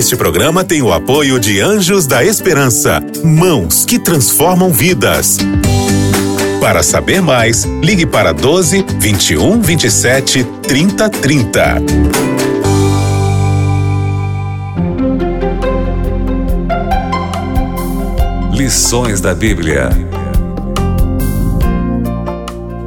Este programa tem o apoio de Anjos da Esperança, mãos que transformam vidas. Para saber mais, ligue para 12 21 27 30 30. Lições da Bíblia.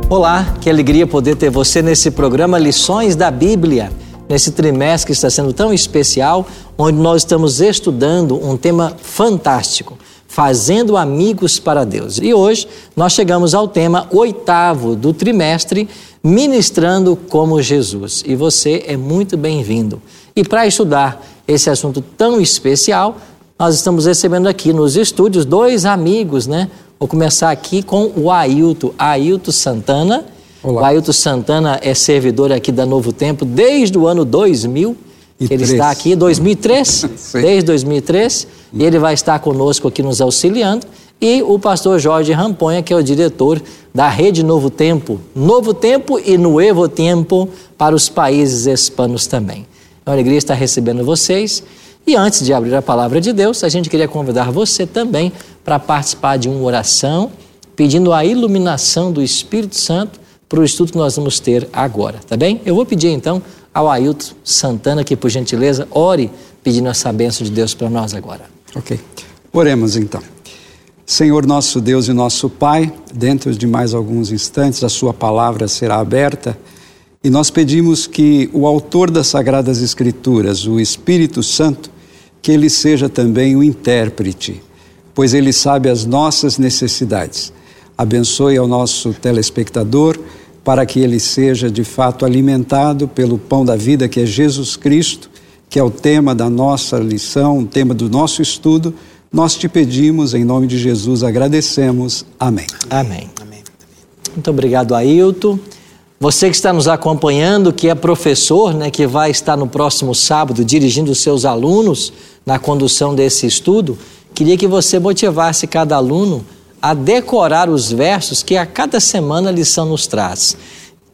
Olá, que alegria poder ter você nesse programa Lições da Bíblia, nesse trimestre que está sendo tão especial, onde nós estamos estudando um tema fantástico fazendo amigos para Deus. E hoje nós chegamos ao tema oitavo do trimestre, ministrando como Jesus. E você é muito bem-vindo. E para estudar esse assunto tão especial, nós estamos recebendo aqui nos estúdios dois amigos, né? Vou começar aqui com o Ailton, Ailton Santana. Olá. O Ailton Santana é servidor aqui da Novo Tempo desde o ano 2000 que ele está aqui, 2003, desde 2003, e ele vai estar conosco aqui nos auxiliando. E o pastor Jorge Ramponha, que é o diretor da Rede Novo Tempo, Novo Tempo e Nuevo Tempo para os países hispanos também. É uma alegria estar recebendo vocês. E antes de abrir a palavra de Deus, a gente queria convidar você também para participar de uma oração, pedindo a iluminação do Espírito Santo para o estudo que nós vamos ter agora, tá bem? Eu vou pedir então ao Ailton Santana que, por gentileza, ore pedindo essa bênção de Deus para nós agora. Ok. Oremos então. Senhor nosso Deus e nosso Pai, dentro de mais alguns instantes a Sua palavra será aberta e nós pedimos que o autor das Sagradas Escrituras, o Espírito Santo, que ele seja também o intérprete, pois ele sabe as nossas necessidades. Abençoe ao nosso telespectador para que ele seja de fato alimentado pelo pão da vida que é Jesus Cristo, que é o tema da nossa lição, o tema do nosso estudo. Nós te pedimos, em nome de Jesus, agradecemos. Amém. Amém. Amém. Muito obrigado, Ailton. Você que está nos acompanhando, que é professor, né, que vai estar no próximo sábado dirigindo os seus alunos na condução desse estudo, queria que você motivasse cada aluno a decorar os versos que a cada semana a lição nos traz.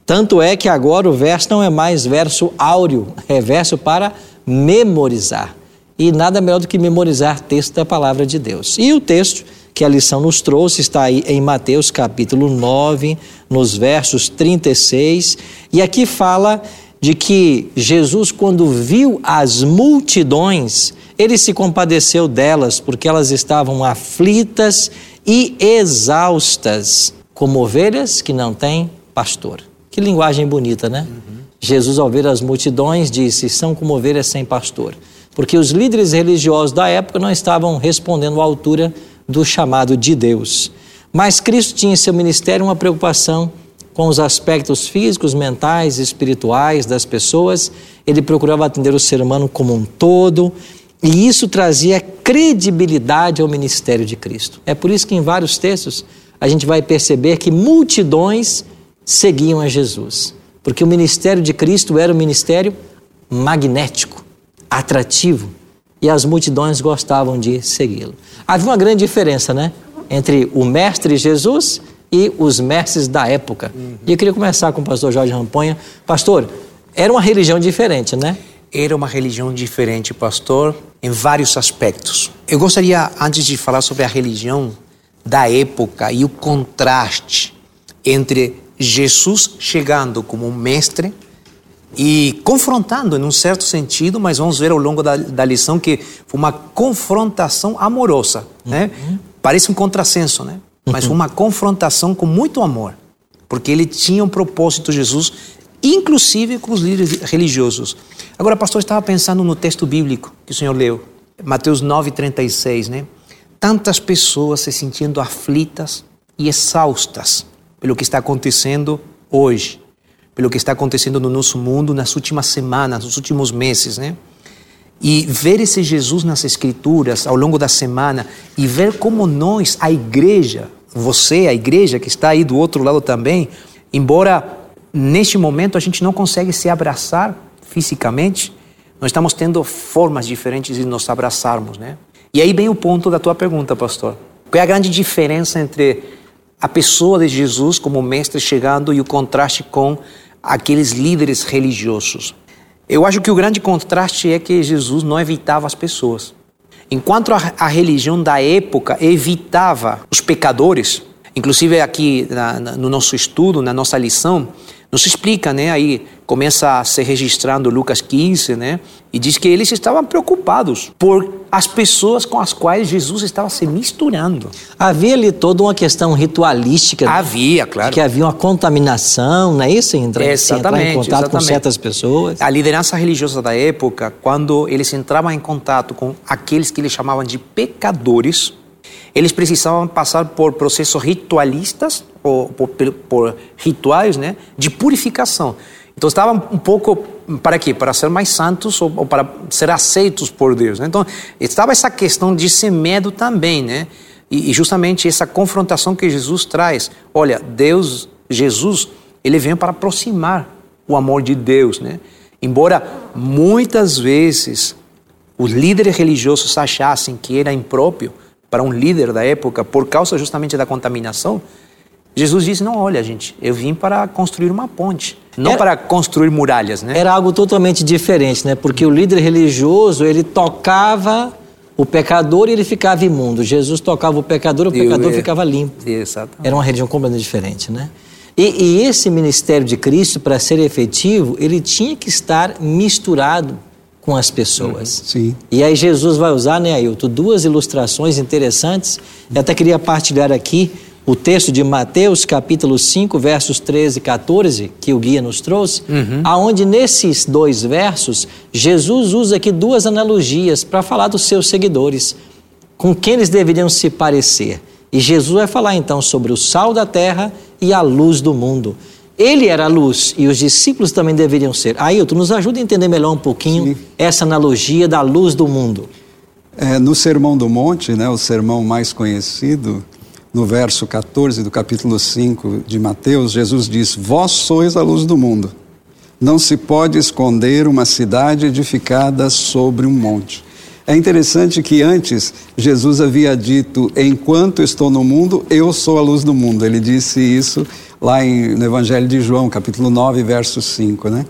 Tanto é que agora o verso não é mais verso áureo, é verso para memorizar. E nada melhor do que memorizar texto da palavra de Deus. E o texto que a lição nos trouxe está aí em Mateus capítulo 9, nos versos 36, e aqui fala de que Jesus, quando viu as multidões, ele se compadeceu delas, porque elas estavam aflitas e exaustas, como ovelhas que não têm pastor. Que linguagem bonita, né? Uhum. Jesus, ao ver as multidões, disse: são como ovelhas sem pastor. Porque os líderes religiosos da época não estavam respondendo à altura do chamado de Deus. Mas Cristo tinha em seu ministério uma preocupação com os aspectos físicos, mentais, espirituais das pessoas. Ele procurava atender o ser humano como um todo e isso trazia credibilidade ao ministério de Cristo. É por isso que em vários textos a gente vai perceber que multidões seguiam a Jesus, porque o ministério de Cristo era um ministério magnético, atrativo, e as multidões gostavam de segui-lo. Havia uma grande diferença, né, entre o mestre Jesus e os mestres da época. Uhum. E eu queria começar com o pastor Jorge Ramponha. Pastor, era uma religião diferente, né? Era uma religião diferente, pastor em vários aspectos. Eu gostaria, antes de falar sobre a religião da época e o contraste entre Jesus chegando como um mestre e confrontando em um certo sentido, mas vamos ver ao longo da, da lição que foi uma confrontação amorosa, né? Uhum. Parece um contrassenso, né? Mas foi uma confrontação com muito amor, porque ele tinha um propósito, Jesus, inclusive com os líderes religiosos. Agora, pastor, estava pensando no texto bíblico que o senhor leu, Mateus 9,36, né? Tantas pessoas se sentindo aflitas e exaustas pelo que está acontecendo hoje, pelo que está acontecendo no nosso mundo nas últimas semanas, nos últimos meses, né? E ver esse Jesus nas Escrituras ao longo da semana e ver como nós, a igreja, você, a igreja que está aí do outro lado também, embora neste momento a gente não consegue se abraçar fisicamente, nós estamos tendo formas diferentes de nos abraçarmos, né? E aí vem o ponto da tua pergunta, pastor. Qual é a grande diferença entre a pessoa de Jesus como mestre chegando e o contraste com aqueles líderes religiosos? Eu acho que o grande contraste é que Jesus não evitava as pessoas. Enquanto a, a religião da época evitava os pecadores, inclusive aqui na, na, no nosso estudo, na nossa lição, nos explica, né? Aí começa a ser registrando Lucas 15, né? E diz que eles estavam preocupados por as pessoas com as quais Jesus estava se misturando. Havia ali toda uma questão ritualística. né? Havia, claro. Que havia uma contaminação, não é isso? Entrar, se entrar em Exatamente, contato com exatamente. certas pessoas. A liderança religiosa da época, quando eles entravam em contato com aqueles que eles chamavam de pecadores, eles precisavam passar por processos ritualistas, ou por, por- rituais, né, de purificação. Então estavam um pouco para quê? Para ser mais santos ou, ou para ser aceitos por Deus. Né? Então estava essa questão de esse medo também, né? E, e justamente essa confrontação que Jesus traz. Olha, Deus, Jesus, ele vem para aproximar o amor de Deus, né? Embora muitas vezes os líderes religiosos achassem que era impróprio para um líder da época por causa justamente da contaminação, Jesus disse: "Não, olha, gente, eu vim para construir uma ponte, não Era- para construir muralhas, né?" Era algo totalmente diferente, né? Porque o líder religioso, ele tocava o pecador e ele ficava imundo. Jesus tocava o pecador e o pecador é. ficava limpo. Exatamente. Era uma religião completamente diferente, né? E, e esse ministério de Cristo, para ser efetivo, ele tinha que estar misturado com as pessoas. Sim. E aí Jesus vai usar, né, Ailton, duas ilustrações interessantes. Eu até queria partilhar aqui o texto de Mateus, capítulo 5, versos 13 e 14, que o guia nos trouxe, aonde nesses dois versos, Jesus usa aqui duas analogias para falar dos seus seguidores, com quem eles deveriam se parecer. E Jesus vai falar então sobre o sal da terra e a luz do mundo. Ele era a luz e os discípulos também deveriam ser. Ailton, nos ajuda a entender melhor um pouquinho Sim. essa analogia da luz do mundo. É, no Sermão do Monte, né, o sermão mais conhecido, no verso 14 do capítulo 5 de Mateus, Jesus diz: Vós sois a luz do mundo. Não se pode esconder uma cidade edificada sobre um monte. É interessante que antes Jesus havia dito: Enquanto estou no mundo, eu sou a luz do mundo. Ele disse isso lá em, no Evangelho de João, capítulo 9, verso 5, né?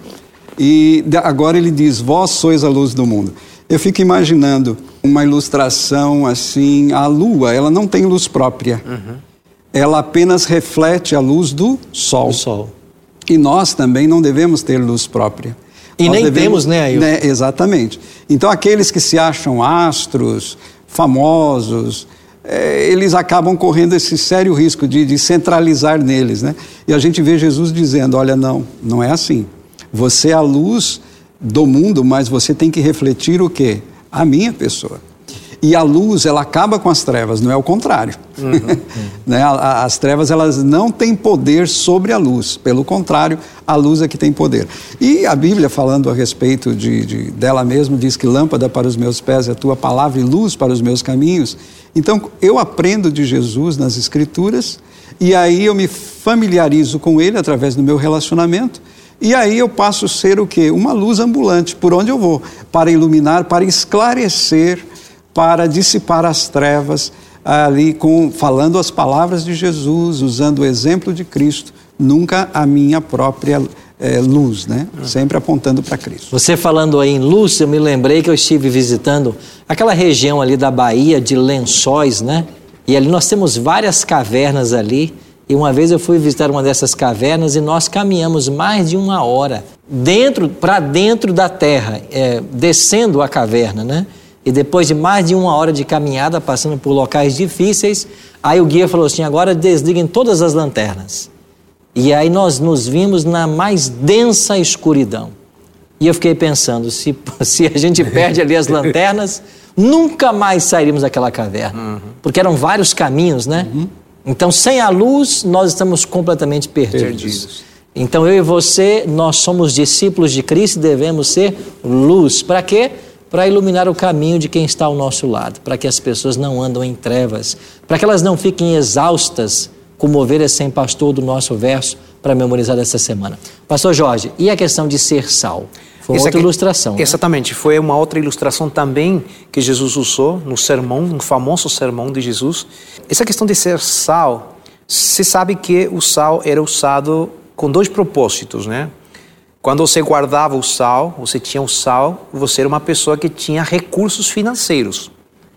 E agora ele diz: Vós sois a luz do mundo. Eu fico imaginando uma ilustração assim: a lua, ela não tem luz própria. Ela apenas reflete a luz do sol. O sol. E nós também não devemos ter luz própria. E Nós nem temos, né, Ailton? Exatamente. Então, aqueles que se acham astros, famosos, eles acabam correndo esse sério risco de, de centralizar neles, né? E a gente vê Jesus dizendo: olha, não, não é assim. Você é a luz do mundo, mas você tem que refletir o quê? A minha pessoa. E a luz, ela acaba com as trevas, não é o contrário. né? A- a- As trevas, elas não têm poder sobre a luz. Pelo contrário, a luz é que tem poder. E a Bíblia, falando a respeito de, de- dela mesma, diz que lâmpada para os meus pés é a tua palavra e luz para os meus caminhos. Então, eu aprendo de Jesus nas Escrituras e aí eu me familiarizo com ele através do meu relacionamento. E aí eu passo a ser o quê? Uma luz ambulante por onde eu vou, para iluminar, para esclarecer, para dissipar as trevas, ali com falando as palavras de Jesus, usando o exemplo de Cristo, nunca a minha própria eh, luz, né? Sempre apontando para Cristo. Você falando aí em luz, eu me lembrei que eu estive visitando aquela região ali da Bahia de Lençóis, né? E ali nós temos várias cavernas ali. E uma vez eu fui visitar uma dessas cavernas e nós caminhamos mais de uma hora dentro, para dentro da terra, é, descendo a caverna, né? E depois de mais de uma hora de caminhada, passando por locais difíceis, aí o guia falou assim: agora desliguem todas as lanternas. E aí nós nos vimos na mais densa escuridão. E eu fiquei pensando, se, se a gente perde ali as lanternas, nunca mais sairíamos daquela caverna. Porque eram vários caminhos, né? Então, sem a luz, nós estamos completamente perdidos. Perdidos. Então, eu e você, nós somos discípulos de Cristo e devemos ser luz. Para quê? Para iluminar o caminho de quem está ao nosso lado, para que as pessoas não andam em trevas, para que elas não fiquem exaustas, como ovelhas sem pastor do nosso verso, para memorizar dessa semana. Pastor Jorge, e a questão de ser sal? Foi Essa outra que- ilustração. né? Exatamente, foi uma outra ilustração também que Jesus usou no sermão, no famoso sermão de Jesus. Essa questão de ser sal, se sabe que o sal era usado com dois propósitos, né? Quando você guardava o sal, você tinha o sal, você era uma pessoa que tinha recursos financeiros.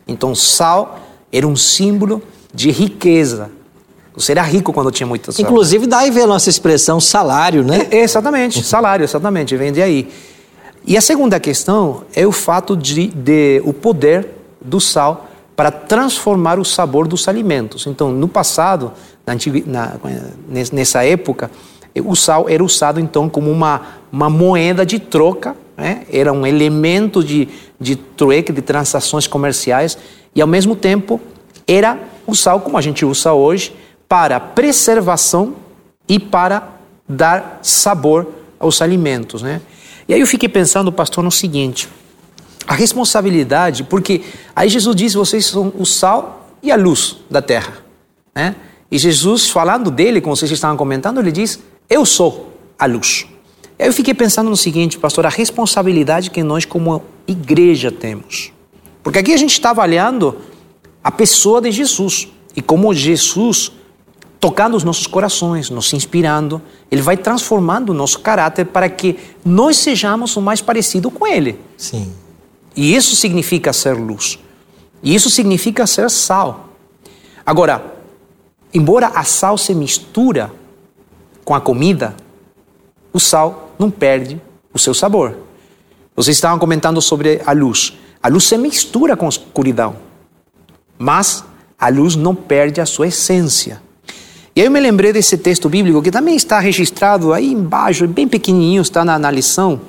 Então, sal era um símbolo de riqueza. Você era rico quando tinha muita sal. Inclusive, daí vem a nossa expressão salário, né? É, exatamente, salário, exatamente, vem de aí. E a segunda questão é o fato de, de o poder do sal para transformar o sabor dos alimentos. Então, no passado, na, na, nessa época, o sal era usado então como uma, uma moeda de troca, né? era um elemento de, de trueque, de transações comerciais, e ao mesmo tempo era o sal, como a gente usa hoje, para preservação e para dar sabor aos alimentos. Né? E aí eu fiquei pensando, pastor, no seguinte: a responsabilidade, porque aí Jesus diz: vocês são o sal e a luz da terra. Né? E Jesus, falando dele, como vocês estavam comentando, ele diz: Eu sou a luz. Eu fiquei pensando no seguinte, pastor, a responsabilidade que nós, como igreja, temos. Porque aqui a gente está avaliando a pessoa de Jesus e como Jesus, tocando os nossos corações, nos inspirando, ele vai transformando o nosso caráter para que nós sejamos o mais parecido com ele. Sim. E isso significa ser luz. E isso significa ser sal. Agora, embora a sal se mistura com a comida, o sal não perde o seu sabor. Vocês estavam comentando sobre a luz. A luz se mistura com a escuridão, mas a luz não perde a sua essência. E aí eu me lembrei desse texto bíblico que também está registrado aí embaixo, bem pequenininho, está na, na lição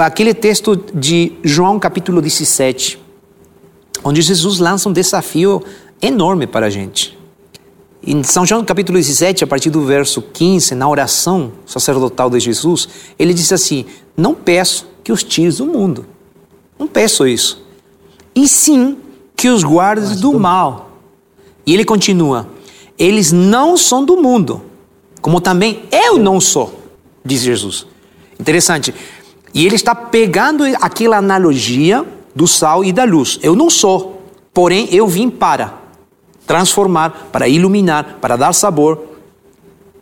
aquele texto de João capítulo 17, onde Jesus lança um desafio enorme para a gente. Em São João capítulo 17, a partir do verso 15, na oração sacerdotal de Jesus, ele diz assim: Não peço que os tires do mundo, não peço isso, e sim que os guardes do mal. E ele continua: Eles não são do mundo, como também eu não sou, diz Jesus. Interessante. E ele está pegando aquela analogia do sal e da luz. Eu não sou, porém eu vim para transformar, para iluminar, para dar sabor.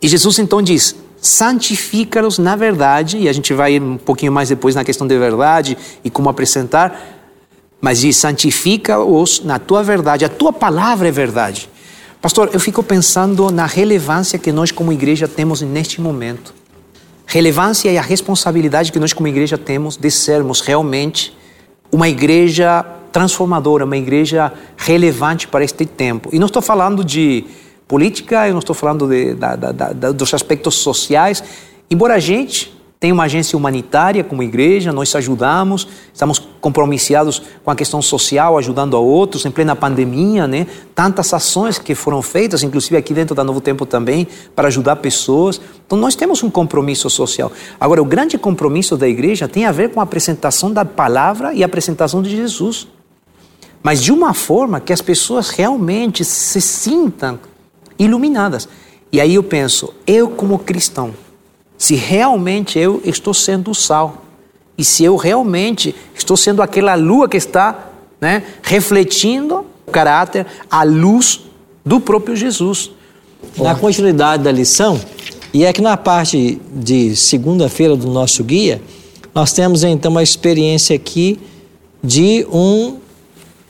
E Jesus então diz: santifica-los na verdade, e a gente vai um pouquinho mais depois na questão de verdade e como apresentar, mas diz: santifica-os na tua verdade, a tua palavra é verdade. Pastor, eu fico pensando na relevância que nós como igreja temos neste momento relevância e a responsabilidade que nós como igreja temos de sermos realmente uma igreja transformadora, uma igreja relevante para este tempo. E não estou falando de política, eu não estou falando de, da, da, da, dos aspectos sociais, embora a gente tem uma agência humanitária como igreja, nós ajudamos, estamos compromissados com a questão social, ajudando a outros em plena pandemia, né? Tantas ações que foram feitas, inclusive aqui dentro da Novo Tempo também, para ajudar pessoas. Então nós temos um compromisso social. Agora, o grande compromisso da igreja tem a ver com a apresentação da palavra e a apresentação de Jesus. Mas de uma forma que as pessoas realmente se sintam iluminadas. E aí eu penso, eu como cristão, se realmente eu estou sendo o sal e se eu realmente estou sendo aquela lua que está né, refletindo o caráter, a luz do próprio Jesus. Na continuidade da lição, e é que na parte de segunda-feira do nosso guia, nós temos então uma experiência aqui de um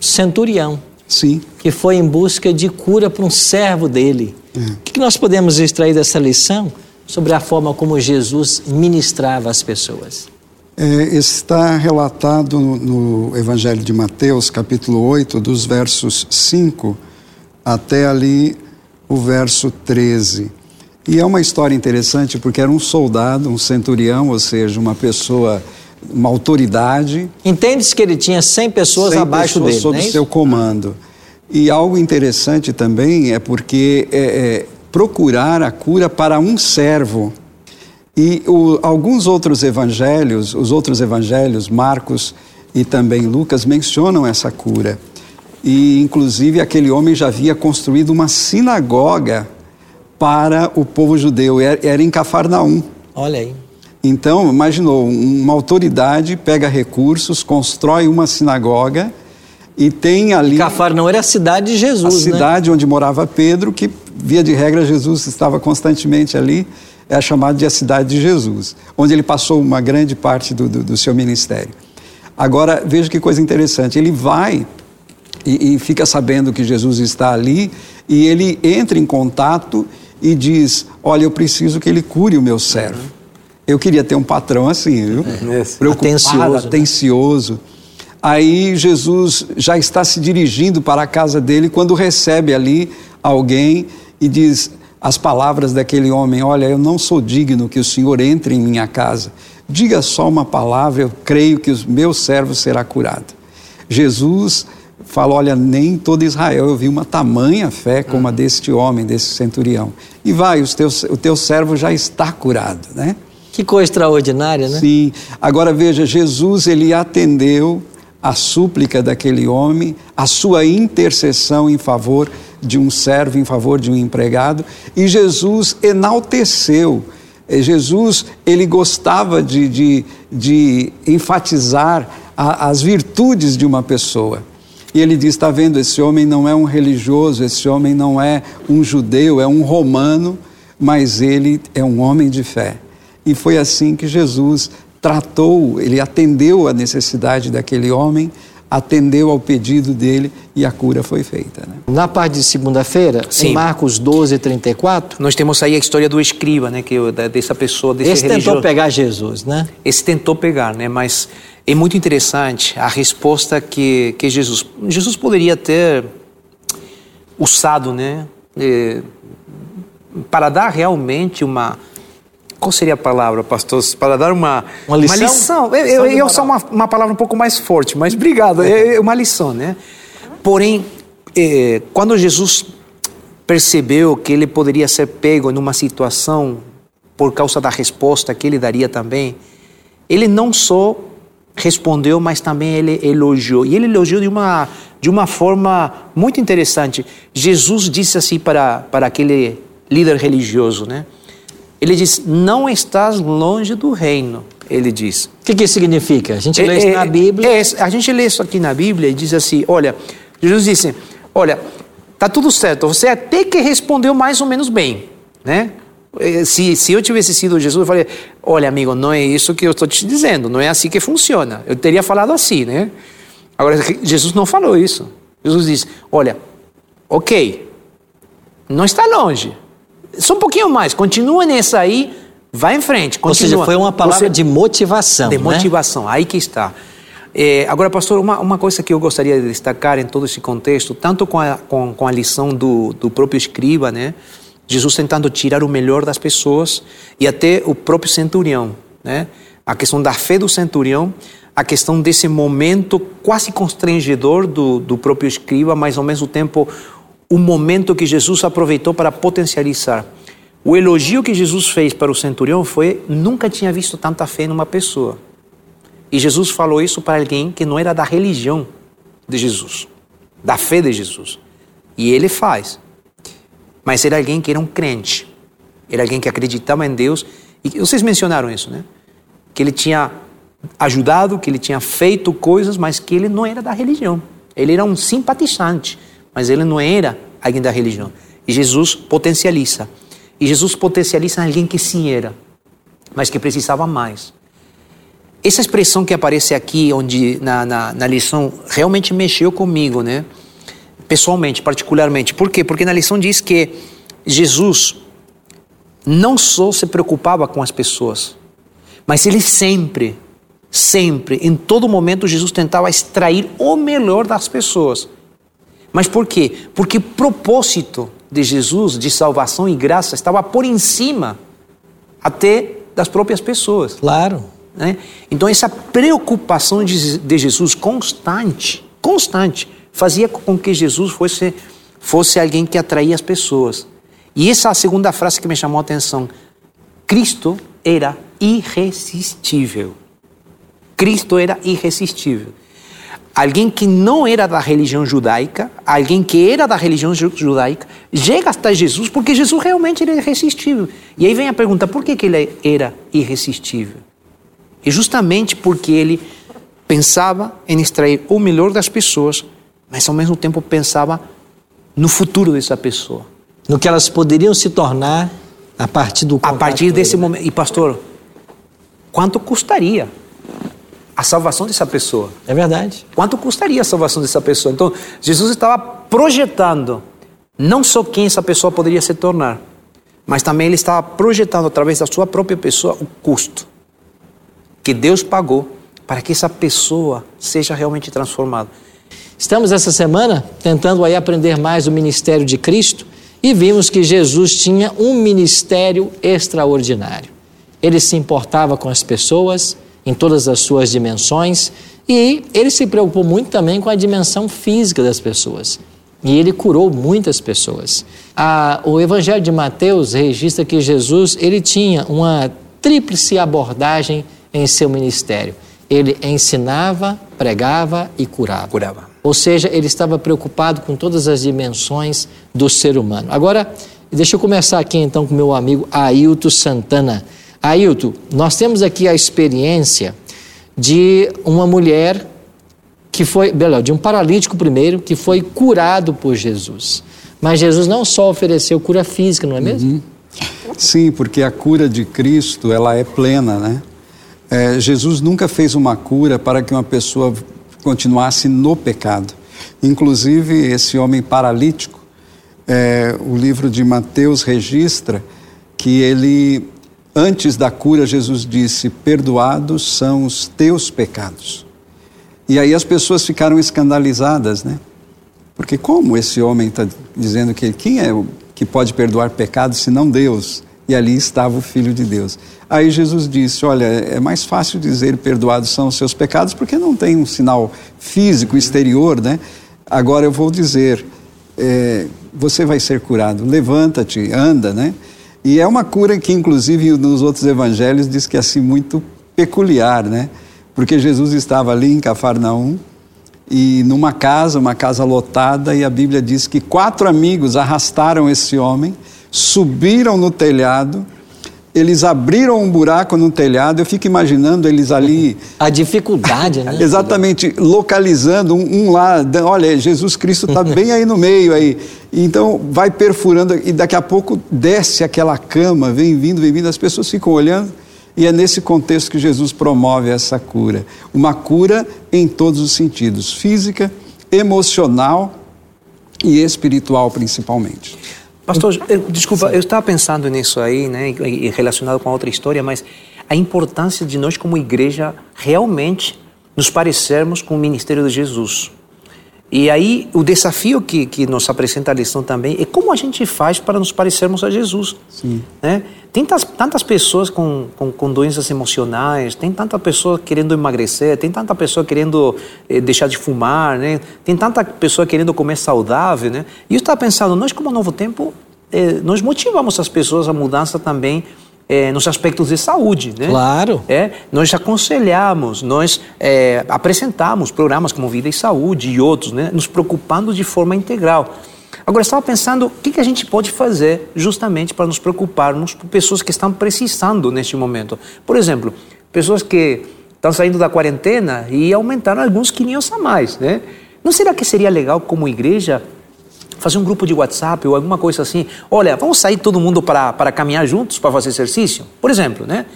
centurião. Sim. Que foi em busca de cura para um servo dele. É. O que nós podemos extrair dessa lição? sobre a forma como Jesus ministrava as pessoas. É, está relatado no Evangelho de Mateus, capítulo 8, dos versos 5 até ali o verso 13. E é uma história interessante porque era um soldado, um centurião, ou seja, uma pessoa, uma autoridade. Entende-se que ele tinha 100 pessoas 100 abaixo pessoas dele, sob é seu comando. E algo interessante também é porque é, é, procurar a cura para um servo. E o, alguns outros evangelhos, os outros evangelhos, Marcos e também Lucas, mencionam essa cura. E, inclusive, aquele homem já havia construído uma sinagoga para o povo judeu, era em Cafarnaum. Olha aí. Então, imaginou, uma autoridade pega recursos, constrói uma sinagoga e tem ali. Cafarnaum era a cidade de Jesus, a né? cidade onde morava Pedro, que via de regra Jesus estava constantemente ali. é chamada de a cidade de Jesus, onde ele passou uma grande parte do, do, do seu ministério. Agora, veja que coisa interessante, ele vai e, e fica sabendo que Jesus está ali e ele entra em contato e diz: Olha, eu preciso que ele cure o meu servo. Eu queria ter um patrão assim, viu? É. Preocupado, atencioso. Né? atencioso. Aí Jesus já está se dirigindo para a casa dele quando recebe ali alguém e diz as palavras daquele homem: Olha, eu não sou digno que o Senhor entre em minha casa. Diga só uma palavra, eu creio que o meu servo será curado. Jesus fala: Olha, nem todo Israel eu vi uma tamanha fé como a deste homem, desse centurião. E vai, teus, o teu servo já está curado, né? Que coisa extraordinária, né? Sim. Agora veja, Jesus ele atendeu a súplica daquele homem, a sua intercessão em favor de um servo, em favor de um empregado, e Jesus enalteceu. Eh, Jesus ele gostava de, de, de enfatizar a, as virtudes de uma pessoa. E ele diz: está vendo, esse homem não é um religioso, esse homem não é um judeu, é um romano, mas ele é um homem de fé. E foi assim que Jesus tratou, ele atendeu a necessidade daquele homem, atendeu ao pedido dele e a cura foi feita. Né? Na parte de segunda-feira, em Marcos 12, 34. Nós temos aí a história do escriba, né? Que, dessa pessoa, desse Esse religioso. tentou pegar Jesus, né? Esse tentou pegar, né? Mas é muito interessante a resposta que, que Jesus. Jesus poderia ter usado, né? É, para dar realmente uma qual seria a palavra, pastor? Para dar uma, uma lição. Uma lição. Eu, eu, eu sou uma, uma palavra um pouco mais forte, mas obrigado. É, uma lição, né? Porém, é, quando Jesus percebeu que ele poderia ser pego numa situação por causa da resposta que ele daria também, ele não só respondeu, mas também ele elogiou. E ele elogiou de uma, de uma forma muito interessante. Jesus disse assim para, para aquele líder religioso, né? Ele diz: Não estás longe do reino. Ele diz. O que, que isso significa? A gente é, lê isso é, na Bíblia. É, a gente lê isso aqui na Bíblia e diz assim: Olha, Jesus disse: Olha, tá tudo certo. Você até que respondeu mais ou menos bem, né? É, se, se eu tivesse sido Jesus, eu falei: Olha, amigo, não é isso que eu estou te dizendo. Não é assim que funciona. Eu teria falado assim, né? Agora, Jesus não falou isso. Jesus disse: Olha, ok, não está longe só um pouquinho mais, continua nessa aí, vai em frente. Continua. Ou seja, foi uma palavra Você, de motivação. De né? motivação, aí que está. É, agora, pastor, uma, uma coisa que eu gostaria de destacar em todo esse contexto, tanto com a, com, com a lição do, do próprio escriba, né? Jesus tentando tirar o melhor das pessoas e até o próprio centurião, né? A questão da fé do centurião, a questão desse momento quase constrangedor do, do próprio escriba, mas ao mesmo tempo o momento que Jesus aproveitou para potencializar. O elogio que Jesus fez para o centurião foi: nunca tinha visto tanta fé numa pessoa. E Jesus falou isso para alguém que não era da religião de Jesus, da fé de Jesus. E ele faz. Mas era alguém que era um crente, era alguém que acreditava em Deus. E vocês mencionaram isso, né? Que ele tinha ajudado, que ele tinha feito coisas, mas que ele não era da religião. Ele era um simpatizante mas ele não era alguém da religião. E Jesus potencializa. E Jesus potencializa alguém que sim era, mas que precisava mais. Essa expressão que aparece aqui, onde na, na, na lição, realmente mexeu comigo, né? Pessoalmente, particularmente. Por quê? Porque na lição diz que Jesus não só se preocupava com as pessoas, mas ele sempre, sempre, em todo momento, Jesus tentava extrair o melhor das pessoas. Mas por quê? Porque o propósito de Jesus de salvação e graça estava por em cima até das próprias pessoas. Claro. Né? Então essa preocupação de, de Jesus constante, constante, fazia com que Jesus fosse, fosse alguém que atraía as pessoas. E essa é a segunda frase que me chamou a atenção. Cristo era irresistível. Cristo era irresistível alguém que não era da religião judaica, alguém que era da religião judaica, chega até Jesus porque Jesus realmente era irresistível. E aí vem a pergunta: por que, que ele era irresistível? E justamente porque ele pensava em extrair o melhor das pessoas, mas ao mesmo tempo pensava no futuro dessa pessoa. No que elas poderiam se tornar A partir do A partir desse né? momento. E pastor, quanto custaria a salvação dessa pessoa? É verdade. Quanto custaria a salvação dessa pessoa? Então, Jesus estava projetando não só quem essa pessoa poderia se tornar, mas também ele estava projetando através da sua própria pessoa o custo que Deus pagou para que essa pessoa seja realmente transformada. Estamos essa semana tentando aí aprender mais do ministério de Cristo e vimos que Jesus tinha um ministério extraordinário. Ele se importava com as pessoas em todas as suas dimensões e ele se preocupou muito também com a dimensão física das pessoas. E ele curou muitas pessoas. A- o Evangelho de Mateus registra que Jesus ele tinha uma tríplice abordagem em seu ministério. Ele ensinava, pregava e curava. Curava. Ou seja, ele estava preocupado com todas as dimensões do ser humano. Agora, deixa eu começar aqui então com meu amigo Ailton Santana. Ailton, nós temos aqui a experiência de uma mulher que foi, melhor, de um paralítico primeiro, que foi curado por Jesus. Mas Jesus não só ofereceu cura física, não é mesmo? Sim, porque a cura de Cristo ela é plena, né? É, Jesus nunca fez uma cura para que uma pessoa continuasse no pecado. Inclusive esse homem paralítico, é, o livro de Mateus registra que ele, antes da cura, Jesus disse: "Perdoados são os teus pecados". E aí as pessoas ficaram escandalizadas, né? Porque como esse homem está dizendo que quem é o que pode perdoar pecados senão Deus? E ali estava o Filho de Deus. Aí Jesus disse: Olha, é mais fácil dizer perdoados são os seus pecados porque não tem um sinal físico exterior, né? Agora eu vou dizer: é, você vai ser curado, levanta-te, anda, né? E é uma cura que, inclusive, nos outros evangelhos diz que é assim muito peculiar, né? Porque Jesus estava ali em Cafarnaum e numa casa, uma casa lotada, e a Bíblia diz que quatro amigos arrastaram esse homem, subiram no telhado, eles abriram um buraco no telhado, eu fico imaginando eles ali. A dificuldade, né? Exatamente, localizando um, um lá, olha, Jesus Cristo está bem aí no meio aí. Então vai perfurando e daqui a pouco desce aquela cama, vem vindo, vem vindo, as pessoas ficam olhando e é nesse contexto que Jesus promove essa cura. Uma cura em todos os sentidos, física, emocional e espiritual principalmente. Pastor, eu- desculpa, eu estava pensando nisso aí, né, e- e relacionado com a outra história, mas a importância de nós como igreja realmente nos parecermos com o ministério de Jesus. E aí o desafio que, que nos apresenta a lição também é como a gente faz para nos parecermos a Jesus. Sim. Né? Tem tantas, tantas pessoas com, com, com doenças emocionais, tem tanta pessoa querendo emagrecer, tem tanta pessoa querendo eh, deixar de fumar, né? tem tanta pessoa querendo comer saudável. Né? E eu estava pensando, nós como Novo Tempo, eh, nós motivamos as pessoas a mudança também eh, nos aspectos de saúde. Né? Claro. É, nós aconselhamos, nós é, apresentamos programas como Vida e Saúde e outros, né, nos preocupando de forma integral. Agora, estava pensando o que, que a gente pode fazer justamente para nos preocuparmos por pessoas que estão precisando neste momento. Por exemplo, pessoas que estão saindo da quarentena e aumentaram alguns quilinhos a mais. Né? Não será que seria legal, como igreja, fazer um grupo de WhatsApp ou alguma coisa assim. Olha, vamos sair todo mundo para, caminhar juntos, para fazer exercício? Por exemplo, né?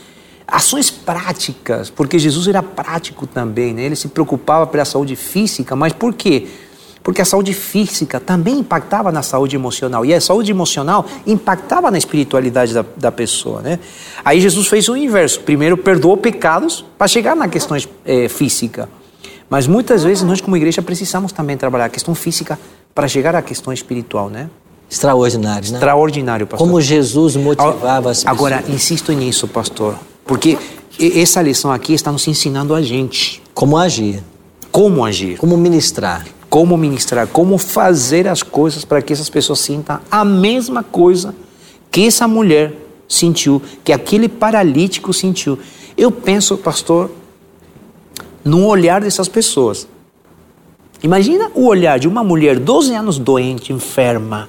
Ações práticas, porque Jesus era prático também, né? Ele se preocupava pela saúde física, mas por quê? Porque a saúde física também impactava na saúde emocional. E a saúde emocional impactava na espiritualidade da, da pessoa, né? Aí Jesus fez o inverso. Primeiro perdoou pecados para chegar na questão eh, física. Mas muitas vezes nós como igreja precisamos também trabalhar a questão física para chegar à questão espiritual, né? Extraordinário, né? Extraordinário, pastor. Como Jesus motivava as pessoas. Agora, insisto nisso, pastor, porque essa lição aqui está nos ensinando a gente Como agir, como agir, como ministrar. como ministrar, como fazer as coisas para que essas pessoas sintam a mesma coisa que essa mulher sentiu, que aquele paralítico sentiu. Eu penso, pastor, no olhar dessas pessoas. Imagina o olhar de uma mulher 12 anos doente, enferma.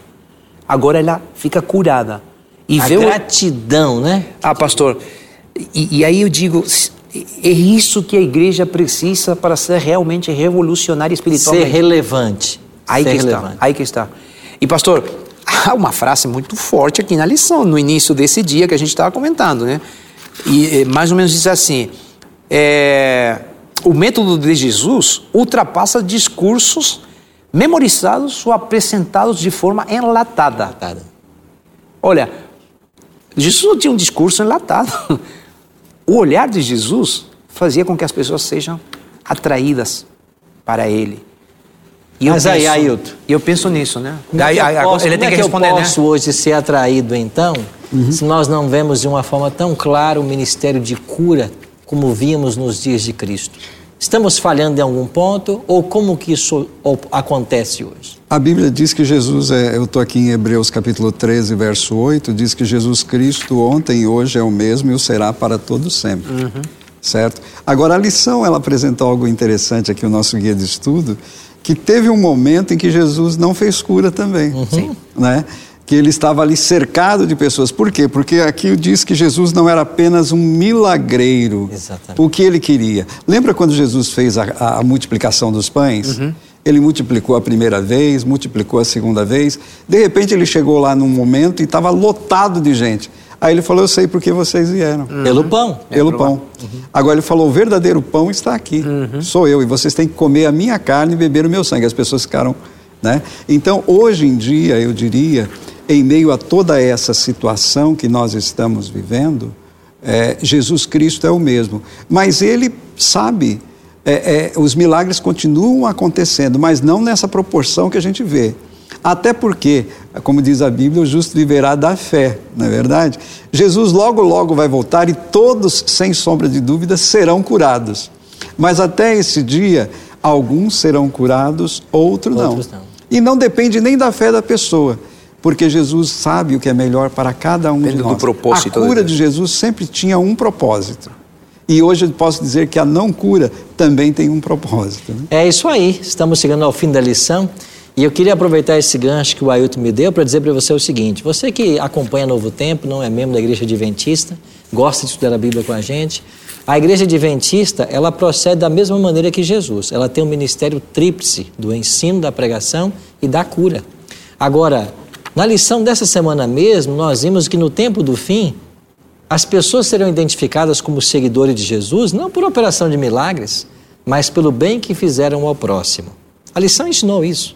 Agora ela fica curada. E a vê o, gratidão, né? ah, pastor, e, e aí eu digo, é isso que a igreja precisa para ser realmente revolucionária Ser espiritualmente. relevante. Aí Ser que está, relevante. aí que está. E pastor, há uma frase muito forte aqui na lição, no início desse dia que a gente estava comentando, né? E mais ou menos diz assim: é, o método de Jesus ultrapassa discursos memorizados ou apresentados de forma enlatada. Olha, Jesus não tinha um discurso enlatado. O olhar de Jesus fazia com que as pessoas sejam atraídas para ele. E Mas aí, Ailton. E eu penso nisso, né? Como é que eu posso, ele tem é que, responder, eu né? posso né? hoje ser atraído, então, uhum. se nós não vemos de uma forma tão clara o ministério de cura como víamos nos dias de Cristo? Estamos falhando em algum ponto ou como que isso acontece hoje? A Bíblia diz que Jesus é, eu estou aqui em Hebreus capítulo 13, verso 8, diz que Jesus Cristo ontem e hoje é o mesmo e o será para todo sempre. Uhum. Certo? Agora a lição ela apresenta algo interessante aqui o nosso guia de estudo, que teve um momento em que Jesus não fez cura também. Uhum. Né? Que ele estava ali cercado de pessoas. Por quê? Porque aqui diz que Jesus não era apenas um milagreiro. Exatamente. O que ele queria. Lembra quando Jesus fez a, a multiplicação dos pães? Uhum. Ele multiplicou a primeira vez, multiplicou a segunda vez. De repente ele chegou lá num momento e estava lotado de gente. Aí ele falou: Eu sei por que vocês vieram. Uhum. Pelo pão. Pelo pão. Uhum. Agora ele falou: O verdadeiro pão está aqui. Uhum. Sou eu. E vocês têm que comer a minha carne e beber o meu sangue. As pessoas ficaram. Né? Então, hoje em dia, eu diria, em meio a toda essa situação que nós estamos vivendo, é, Jesus Cristo é o mesmo. Mas ele sabe. É, é, os milagres continuam acontecendo, mas não nessa proporção que a gente vê. Até porque, como diz a Bíblia, o justo viverá da fé, não é verdade? Jesus logo, logo vai voltar e todos, sem sombra de dúvida, serão curados. Mas até esse dia, alguns serão curados, outros não. Outros não. E não depende nem da fé da pessoa, porque Jesus sabe o que é melhor para cada um Depende de nós. Do propósito a cura de Jesus sempre tinha um propósito. E hoje eu posso dizer que a não cura também tem um propósito. Né? É isso aí. Estamos chegando ao fim da lição. E eu queria aproveitar esse gancho que o Ailton me deu para dizer para você o seguinte: você que acompanha Novo Tempo, não é membro da Igreja Adventista, gosta de estudar a Bíblia com a gente, a Igreja Adventista, ela procede da mesma maneira que Jesus. Ela tem um ministério tríplice do ensino, da pregação e da cura. Agora, na lição dessa semana mesmo, nós vimos que no tempo do fim, as pessoas serão identificadas como seguidores de Jesus não por operação de milagres, mas pelo bem que fizeram ao próximo. A lição ensinou isso.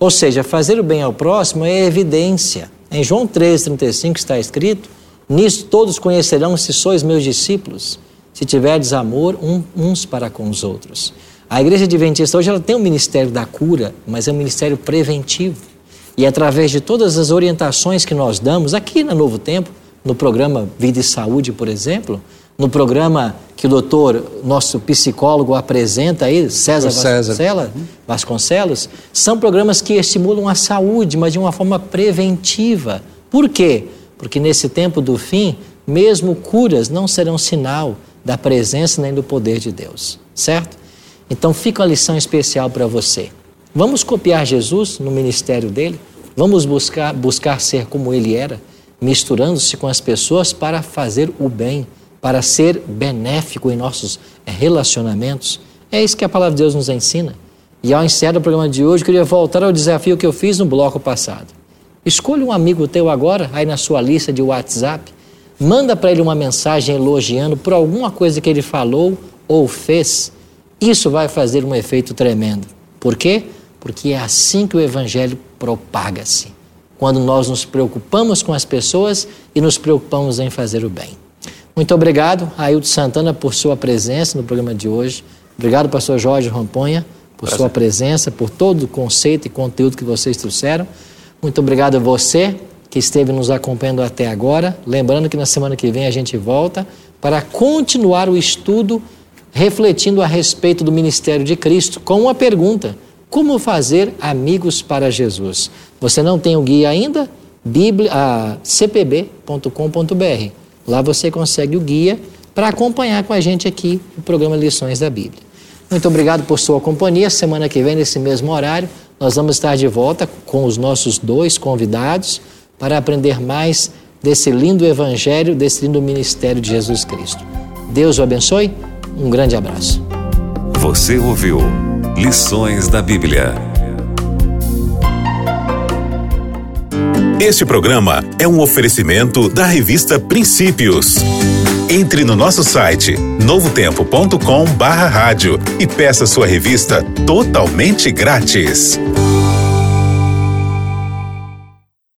Ou seja, fazer o bem ao próximo é evidência. Em João 3,35 está escrito: Nisso todos conhecerão se sois meus discípulos, se tiverdes amor uns para com os outros. A igreja adventista hoje ela tem um ministério da cura, mas é um ministério preventivo. E através de todas as orientações que nós damos aqui na Novo Tempo, no programa Vida e Saúde, por exemplo, no programa que o doutor, nosso psicólogo, apresenta aí, César, César. Vasconcelos, Vasconcelos, são programas que estimulam a saúde, mas de uma forma preventiva. Por quê? Porque nesse tempo do fim, mesmo curas não serão sinal da presença nem do poder de Deus, certo? Então fica uma lição especial para você. Vamos copiar Jesus no ministério dele? Vamos buscar, buscar ser como ele era, misturando-se com as pessoas para fazer o bem para ser benéfico em nossos relacionamentos. É isso que a palavra de Deus nos ensina. E ao encerrar o programa de hoje, eu queria voltar ao desafio que eu fiz no bloco passado. Escolha um amigo teu agora, aí na sua lista de WhatsApp, manda para ele uma mensagem elogiando por alguma coisa que ele falou ou fez. Isso vai fazer um efeito tremendo. Por quê? Porque é assim que o evangelho propaga-se. Quando nós nos preocupamos com as pessoas e nos preocupamos em fazer o bem. Muito obrigado, Ailton Santana, por sua presença no programa de hoje. Obrigado, pastor Jorge Ramponha, por Prazer. sua presença, por todo o conceito e conteúdo que vocês trouxeram. Muito obrigado a você que esteve nos acompanhando até agora. Lembrando que na semana que vem a gente volta para continuar o estudo refletindo a respeito do ministério de Cristo com uma pergunta: como fazer amigos para Jesus? Você não tem o guia ainda? Bíblia, ah, cpb.com.br Lá você consegue o guia para acompanhar com a gente aqui o programa Lições da Bíblia. Muito obrigado por sua companhia. Semana que vem, nesse mesmo horário, nós vamos estar de volta com os nossos dois convidados para aprender mais desse lindo evangelho, desse lindo ministério de Jesus Cristo. Deus o abençoe. Um grande abraço. Você ouviu Lições da Bíblia. Este programa é um oferecimento da revista Princípios. Entre no nosso site novotempo.com/barra e peça sua revista totalmente grátis.